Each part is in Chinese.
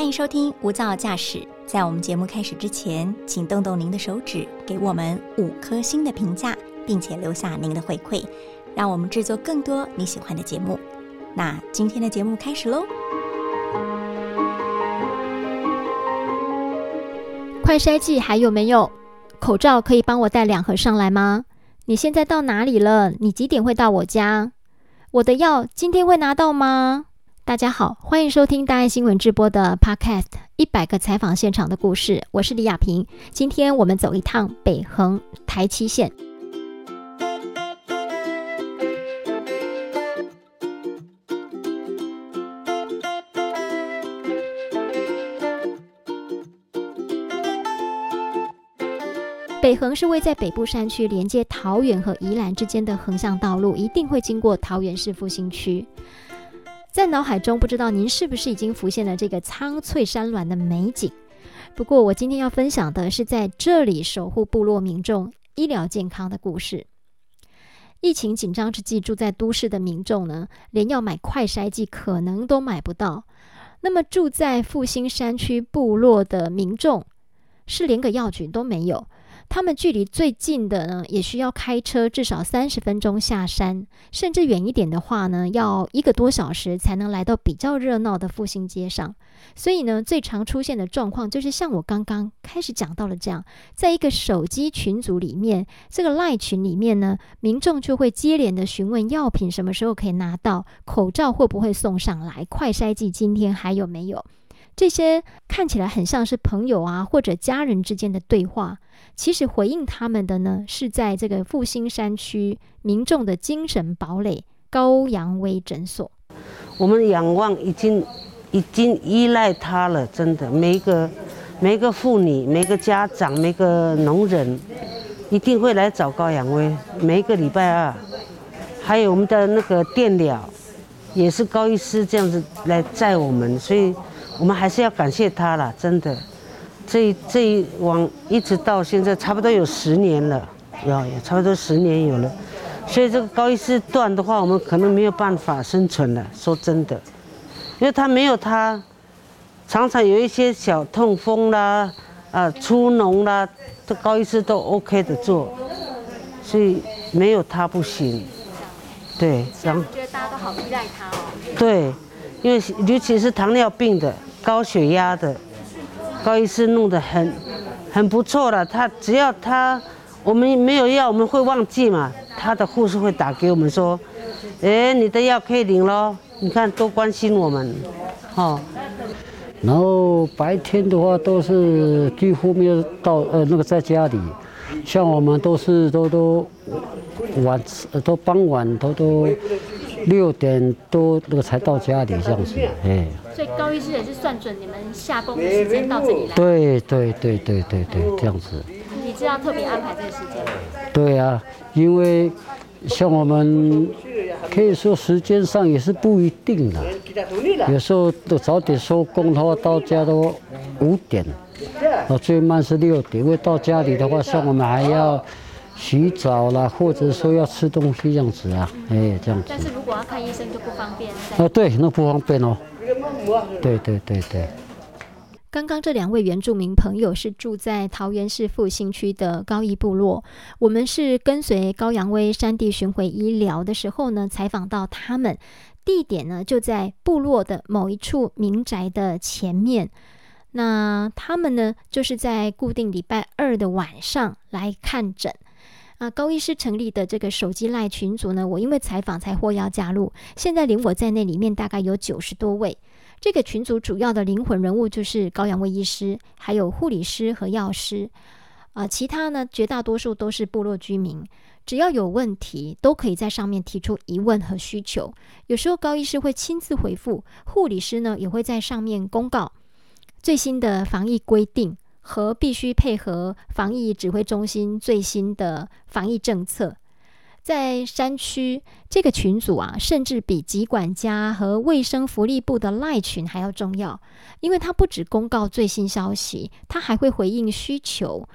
欢迎收听无噪驾驶。在我们节目开始之前，请动动您的手指，给我们五颗星的评价，并且留下您的回馈，让我们制作更多你喜欢的节目。那今天的节目开始喽！快筛剂还有没有？口罩可以帮我带两盒上来吗？你现在到哪里了？你几点会到我家？我的药今天会拿到吗？大家好，欢迎收听大爱新闻直播的 Podcast《一百个采访现场的故事》，我是李亚平。今天我们走一趟北横台七线。北横是位在北部山区，连接桃园和宜兰之间的横向道路，一定会经过桃园市复兴区。在脑海中，不知道您是不是已经浮现了这个苍翠山峦的美景？不过，我今天要分享的是在这里守护部落民众医疗健康的故事。疫情紧张之际，住在都市的民众呢，连要买快筛剂可能都买不到。那么，住在复兴山区部落的民众，是连个药局都没有。他们距离最近的呢，也需要开车至少三十分钟下山，甚至远一点的话呢，要一个多小时才能来到比较热闹的复兴街上。所以呢，最常出现的状况就是像我刚刚开始讲到了这样，在一个手机群组里面，这个赖群里面呢，民众就会接连的询问药品什么时候可以拿到，口罩会不会送上来，快筛剂今天还有没有？这些看起来很像是朋友啊或者家人之间的对话。其实回应他们的呢，是在这个复兴山区民众的精神堡垒高阳威诊所。我们仰望已经已经依赖他了，真的，每一个每一个妇女、每个家长、每个农人，一定会来找高阳威。每一个礼拜二，还有我们的那个电疗，也是高医师这样子来载我们，所以我们还是要感谢他了，真的。这这一往一直到现在，差不多有十年了，有也差不多十年有了，所以这个高医师断的话，我们可能没有办法生存了。说真的，因为他没有他，常常有一些小痛风啦，啊出脓啦，这高医师都 OK 的做，所以没有他不行。对，然后觉得大家都好依赖他哦。对，因为尤其是糖尿病的、高血压的。高医师弄得很很不错了，他只要他我们没有药，我们会忘记嘛。他的护士会打给我们说：“哎，你的药可以领喽。”你看多关心我们，哈。然后白天的话都是几乎没有到呃那个在家里，像我们都是都都晚都傍晚都都六点多那个才到家里这样子，哎。所以高医师也是算准你们下工的时间到这里来。对对对对对对，这样子。你知道特别安排这个时间吗？对啊，因为像我们可以说时间上也是不一定的，有时候都早点收工的话，到家都五点，哦最慢是六点。因为到家里的话，像我们还要洗澡啦，或者说要吃东西这样子啊，哎这样子。但是如果要看医生就不方便。啊对，那不方便哦。对对对对，刚刚这两位原住民朋友是住在桃园市复兴区的高义部落。我们是跟随高阳威山地巡回医疗的时候呢，采访到他们，地点呢就在部落的某一处民宅的前面。那他们呢就是在固定礼拜二的晚上来看诊。啊，高医师成立的这个手机赖群组呢，我因为采访才获邀加入。现在连我在内，里面大概有九十多位。这个群组主要的灵魂人物就是高阳卫医师，还有护理师和药师。啊，其他呢，绝大多数都是部落居民。只要有问题，都可以在上面提出疑问和需求。有时候高医师会亲自回复，护理师呢也会在上面公告最新的防疫规定。和必须配合防疫指挥中心最新的防疫政策，在山区这个群组啊，甚至比疾管家和卫生福利部的赖群还要重要，因为它不只公告最新消息，它还会回应需求，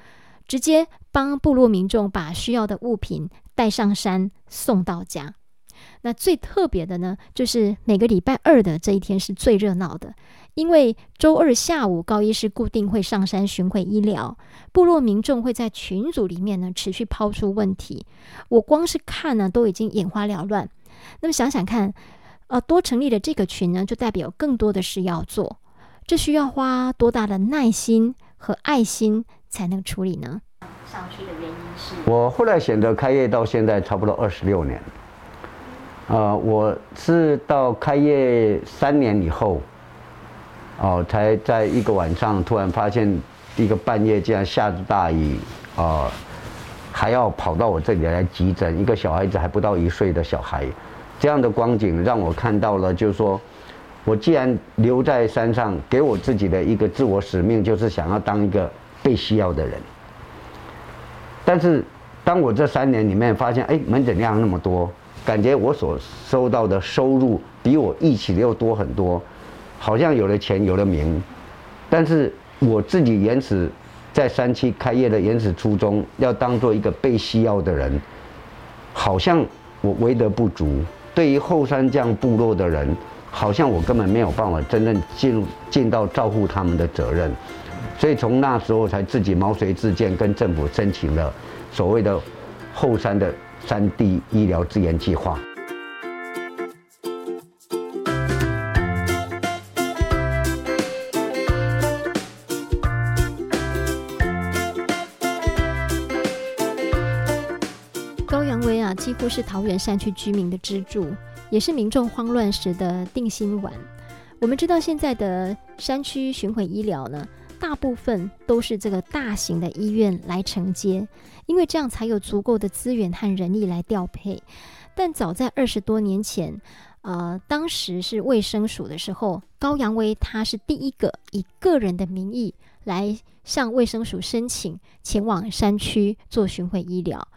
直接帮部落民众把需要的物品带上山送到家。那最特别的呢，就是每个礼拜二的这一天是最热闹的，因为周二下午高医师固定会上山巡回医疗，部落民众会在群组里面呢持续抛出问题，我光是看呢都已经眼花缭乱。那么想想看，呃，多成立的这个群呢，就代表更多的事要做，这需要花多大的耐心和爱心才能处理呢？上去的原因是，我后来选择开业到现在差不多二十六年。呃，我是到开业三年以后，哦，才在一个晚上突然发现，一个半夜竟然下着大雨，啊，还要跑到我这里来急诊，一个小孩子还不到一岁的小孩，这样的光景让我看到了，就是说，我既然留在山上，给我自己的一个自我使命，就是想要当一个被需要的人。但是，当我这三年里面发现，哎，门诊量那么多。感觉我所收到的收入比我预期的又多很多，好像有了钱有了名，但是我自己原始在山区开业的原始初衷，要当做一个被需要的人，好像我为德不足。对于后山这样部落的人，好像我根本没有办法真正进入尽到照顾他们的责任，所以从那时候才自己毛遂自荐，跟政府申请了所谓的后山的。三地医疗资源计划。高阳威啊，几乎是桃园山区居民的支柱，也是民众慌乱时的定心丸。我们知道，现在的山区巡回医疗呢？大部分都是这个大型的医院来承接，因为这样才有足够的资源和人力来调配。但早在二十多年前，呃，当时是卫生署的时候，高阳威他是第一个以个人的名义来向卫生署申请前往山区做巡回医疗。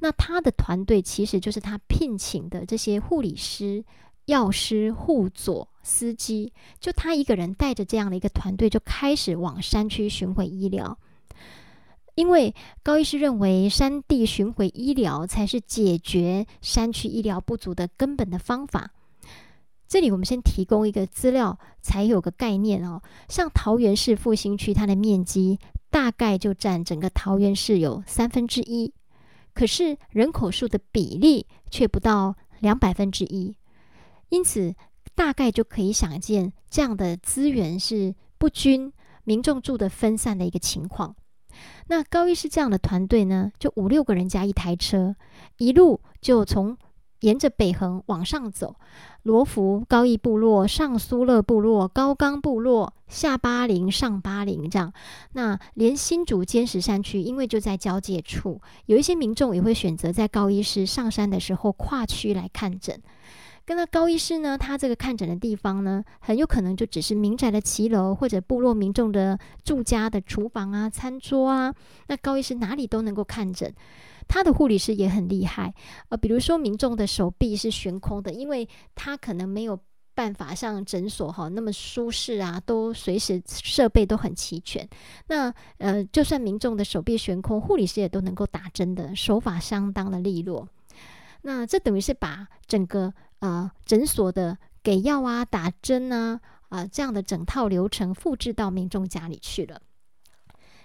那他的团队其实就是他聘请的这些护理师。药师、护佐、司机，就他一个人带着这样的一个团队，就开始往山区巡回医疗。因为高医师认为，山地巡回医疗才是解决山区医疗不足的根本的方法。这里我们先提供一个资料，才有个概念哦。像桃园市复兴区，它的面积大概就占整个桃园市有三分之一，可是人口数的比例却不到两百分之一。因此，大概就可以想见，这样的资源是不均，民众住的分散的一个情况。那高医师这样的团队呢，就五六个人加一台车，一路就从沿着北横往上走，罗浮高义部落、上苏勒部落、高冈部落、下巴陵、上巴陵这样。那连新竹尖石山区，因为就在交界处，有一些民众也会选择在高医师上山的时候跨区来看诊。跟那高医师呢，他这个看诊的地方呢，很有可能就只是民宅的骑楼或者部落民众的住家的厨房啊、餐桌啊。那高医师哪里都能够看诊，他的护理师也很厉害。呃，比如说民众的手臂是悬空的，因为他可能没有办法像诊所哈那么舒适啊，都随时设备都很齐全。那呃，就算民众的手臂悬空，护理师也都能够打针的，手法相当的利落。那这等于是把整个。啊，诊所的给药啊、打针啊、啊这样的整套流程复制到民众家里去了。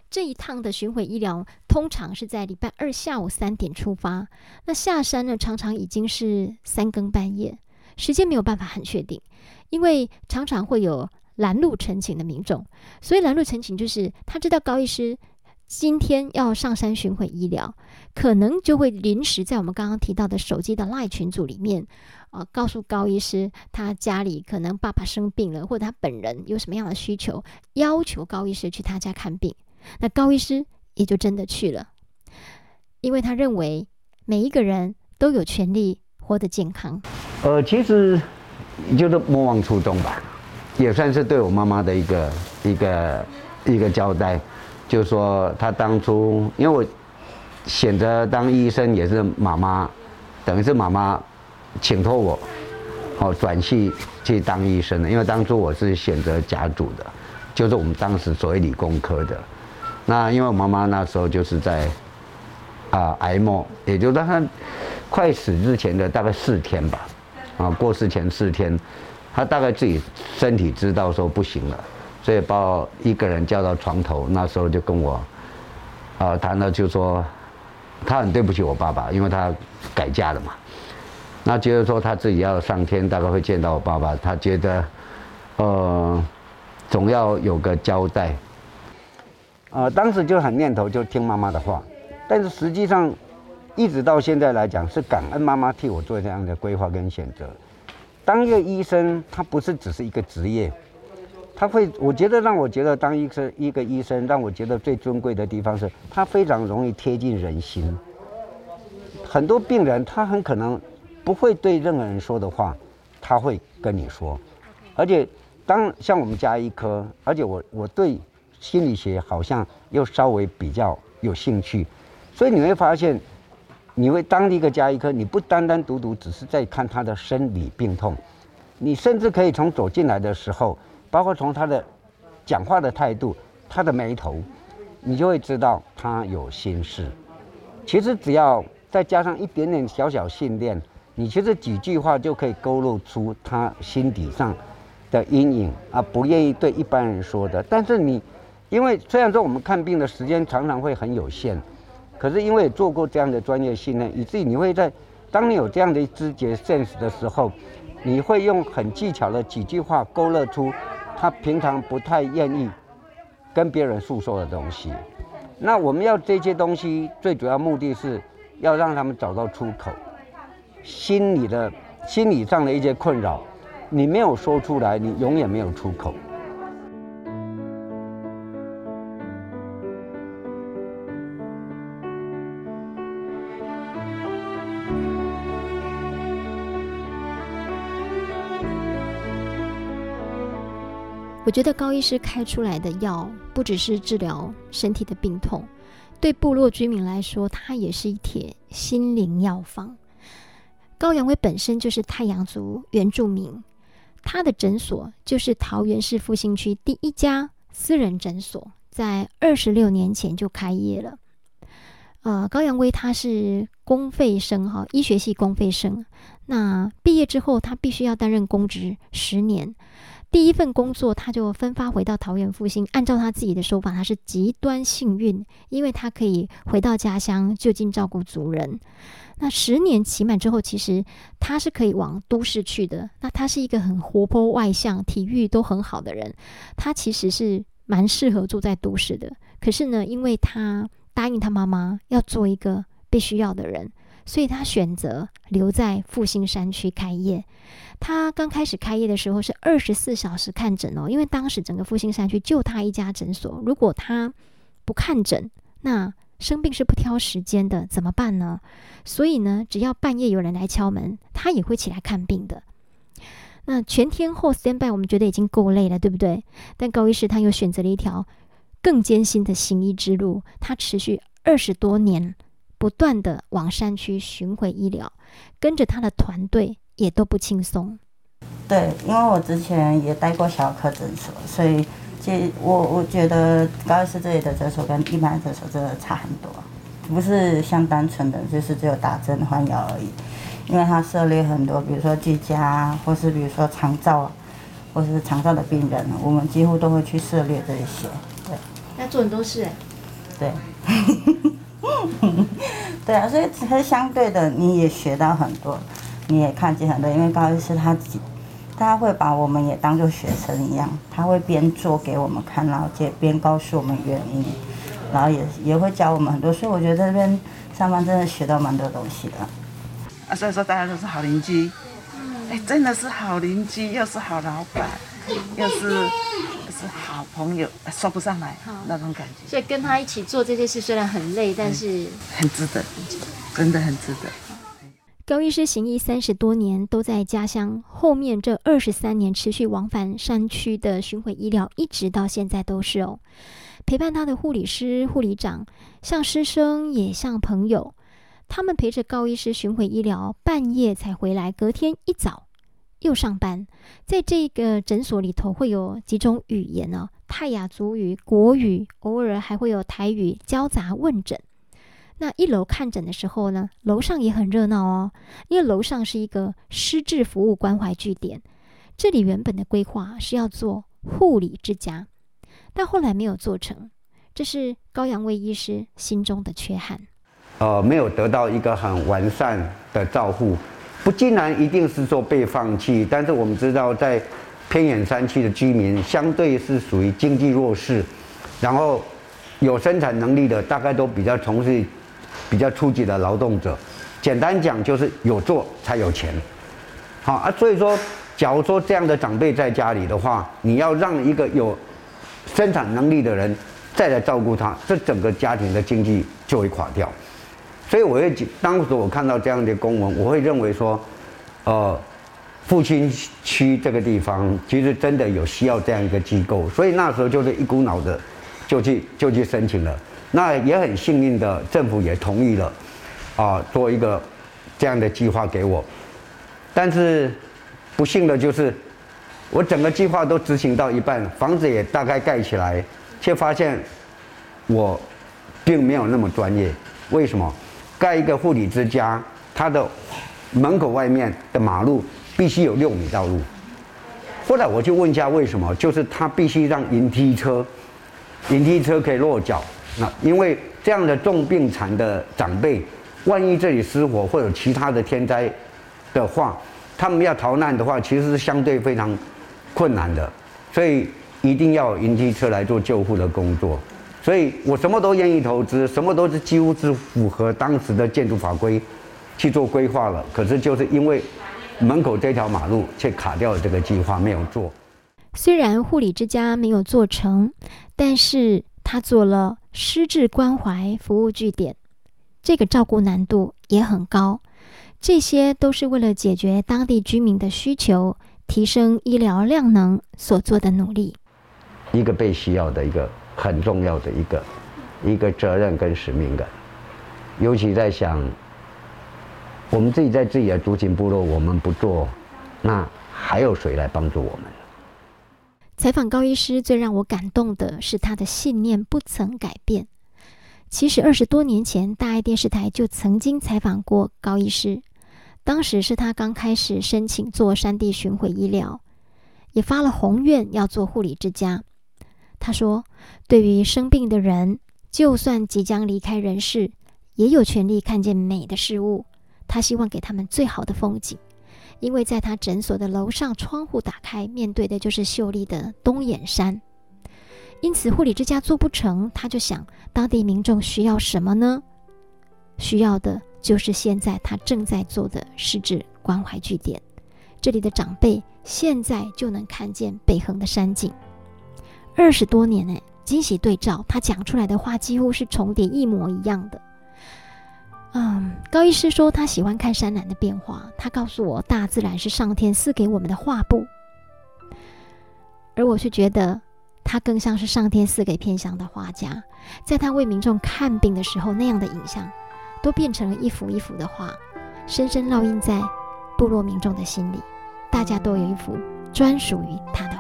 这一趟的巡回医疗通常是在礼拜二下午三点出发，那下山呢常常已经是三更半夜，时间没有办法很确定，因为常常会有拦路陈情的民众，所以拦路陈情就是他知道高医师。今天要上山巡回医疗，可能就会临时在我们刚刚提到的手机的赖群组里面，呃，告诉高医师他家里可能爸爸生病了，或者他本人有什么样的需求，要求高医师去他家看病。那高医师也就真的去了，因为他认为每一个人都有权利活得健康。呃，其实就是莫忘初衷吧，也算是对我妈妈的一个一个一个交代。就说他当初，因为我选择当医生也是妈妈，等于是妈妈请托我，哦转系去当医生的。因为当初我是选择甲组的，就是我们当时所谓理工科的。那因为我妈妈那时候就是在啊癌末，也就是她快死之前的大概四天吧，啊，过世前四天，他大概自己身体知道说不行了，所以把我一个人叫到床头，那时候就跟我，啊，谈了就说，他很对不起我爸爸，因为他改嫁了嘛，那觉得说他自己要上天，大概会见到我爸爸，他觉得，呃，总要有个交代。呃，当时就很念头就听妈妈的话，但是实际上，一直到现在来讲，是感恩妈妈替我做这样的规划跟选择。当一个医生，他不是只是一个职业，他会，我觉得让我觉得当医生一个医生，让我觉得最尊贵的地方是，他非常容易贴近人心。很多病人他很可能不会对任何人说的话，他会跟你说，而且当像我们家医科，而且我我对。心理学好像又稍微比较有兴趣，所以你会发现，你会当一个家医科，你不单单独独只是在看他的生理病痛，你甚至可以从走进来的时候，包括从他的讲话的态度、他的眉头，你就会知道他有心事。其实只要再加上一点点小小训练，你其实几句话就可以勾勒出他心底上的阴影啊，不愿意对一般人说的。但是你。因为虽然说我们看病的时间常常会很有限，可是因为做过这样的专业训练，以至于你会在当你有这样的知觉 sense 的时候，你会用很技巧的几句话勾勒出他平常不太愿意跟别人诉说的东西。那我们要这些东西，最主要目的是要让他们找到出口，心理的心理上的一些困扰，你没有说出来，你永远没有出口。我觉得高医师开出来的药不只是治疗身体的病痛，对部落居民来说，它也是一帖心灵药方。高阳威本身就是太阳族原住民，他的诊所就是桃园市复兴区第一家私人诊所，在二十六年前就开业了。呃，高阳威他是公费生哈，医学系公费生。那毕业之后，他必须要担任公职十年。第一份工作，他就分发回到桃园复兴。按照他自己的说法，他是极端幸运，因为他可以回到家乡就近照顾族人。那十年期满之后，其实他是可以往都市去的。那他是一个很活泼外向、体育都很好的人，他其实是蛮适合住在都市的。可是呢，因为他答应他妈妈要做一个被需要的人。所以他选择留在复兴山区开业。他刚开始开业的时候是二十四小时看诊哦，因为当时整个复兴山区就他一家诊所。如果他不看诊，那生病是不挑时间的，怎么办呢？所以呢，只要半夜有人来敲门，他也会起来看病的。那全天候 stand by，我们觉得已经够累了，对不对？但高医师他又选择了一条更艰辛的行医之路，他持续二十多年。不断的往山区巡回医疗，跟着他的团队也都不轻松。对，因为我之前也待过小科诊所，所以这我我觉得高医师这里的诊所跟一般诊所真的差很多，不是像单纯的就是只有打针换药而已，因为他涉猎很多，比如说居家，或是比如说肠照，或是肠照的病人，我们几乎都会去涉猎这一些。对，那做很多事。对。对啊，所以其实相对的，你也学到很多，你也看见很多。因为高医师他自己，他会把我们也当做学生一样，他会边做给我们看，然后也边告诉我们原因，然后也也会教我们很多。所以我觉得这边上班真的学到蛮多东西的。啊，所以说大家都是好邻居，哎，真的是好邻居，又是好老板，又是。好朋友说不上来那种感觉，所以跟他一起做这件事虽然很累，但是很值得，真的很值得。高医师行医三十多年，都在家乡。后面这二十三年持续往返山区的巡回医疗，一直到现在都是哦。陪伴他的护理师、护理长，像师生也像朋友。他们陪着高医师巡回医疗，半夜才回来，隔天一早。又上班，在这个诊所里头会有几种语言呢？泰雅族语、国语，偶尔还会有台语交杂问诊。那一楼看诊的时候呢，楼上也很热闹哦，因为楼上是一个失智服务关怀据点。这里原本的规划是要做护理之家，但后来没有做成，这是高阳卫医师心中的缺憾。呃，没有得到一个很完善的照护，不尽然一定是说被放弃，但是我们知道，在偏远山区的居民相对是属于经济弱势，然后有生产能力的，大概都比较从事比较初级的劳动者。简单讲，就是有做才有钱。好啊，所以说，假如说这样的长辈在家里的话，你要让一个有生产能力的人再来照顾他，这整个家庭的经济就会垮掉。所以我会当时我看到这样的公文，我会认为说，呃，复兴区这个地方其实真的有需要这样一个机构，所以那时候就是一股脑的就去就去申请了。那也很幸运的，政府也同意了，啊，做一个这样的计划给我。但是不幸的就是，我整个计划都执行到一半，房子也大概盖起来，却发现我并没有那么专业。为什么？盖一个护理之家，它的门口外面的马路必须有六米道路。后来我就问一下为什么，就是他必须让云梯车，云梯车可以落脚。那因为这样的重病残的长辈，万一这里失火或者其他的天灾的话，他们要逃难的话，其实是相对非常困难的。所以一定要云梯车来做救护的工作。所以我什么都愿意投资，什么都是几乎是符合当时的建筑法规去做规划了。可是就是因为门口这条马路却卡掉了这个计划，没有做。虽然护理之家没有做成，但是他做了失智关怀服务据点，这个照顾难度也很高。这些都是为了解决当地居民的需求，提升医疗量能所做的努力。一个被需要的一个。很重要的一个一个责任跟使命感，尤其在想，我们自己在自己的族群部落，我们不做，那还有谁来帮助我们？采访高医师最让我感动的是他的信念不曾改变。其实二十多年前，大爱电视台就曾经采访过高医师，当时是他刚开始申请做山地巡回医疗，也发了宏愿要做护理之家。他说：“对于生病的人，就算即将离开人世，也有权利看见美的事物。他希望给他们最好的风景，因为在他诊所的楼上，窗户打开，面对的就是秀丽的东眼山。因此，护理之家做不成，他就想，当地民众需要什么呢？需要的就是现在他正在做的失智关怀据点。这里的长辈现在就能看见北横的山景。”二十多年呢，惊喜对照，他讲出来的话几乎是重叠一模一样的。嗯，高医师说他喜欢看山峦的变化，他告诉我大自然是上天赐给我们的画布，而我是觉得他更像是上天赐给偏乡的画家，在他为民众看病的时候，那样的影像都变成了一幅一幅的画，深深烙印在部落民众的心里，大家都有一幅专属于他的。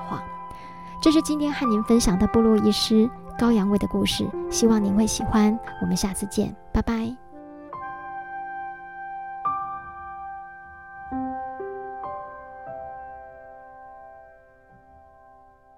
这是今天和您分享的部落医师高阳卫的故事，希望您会喜欢。我们下次见，拜拜。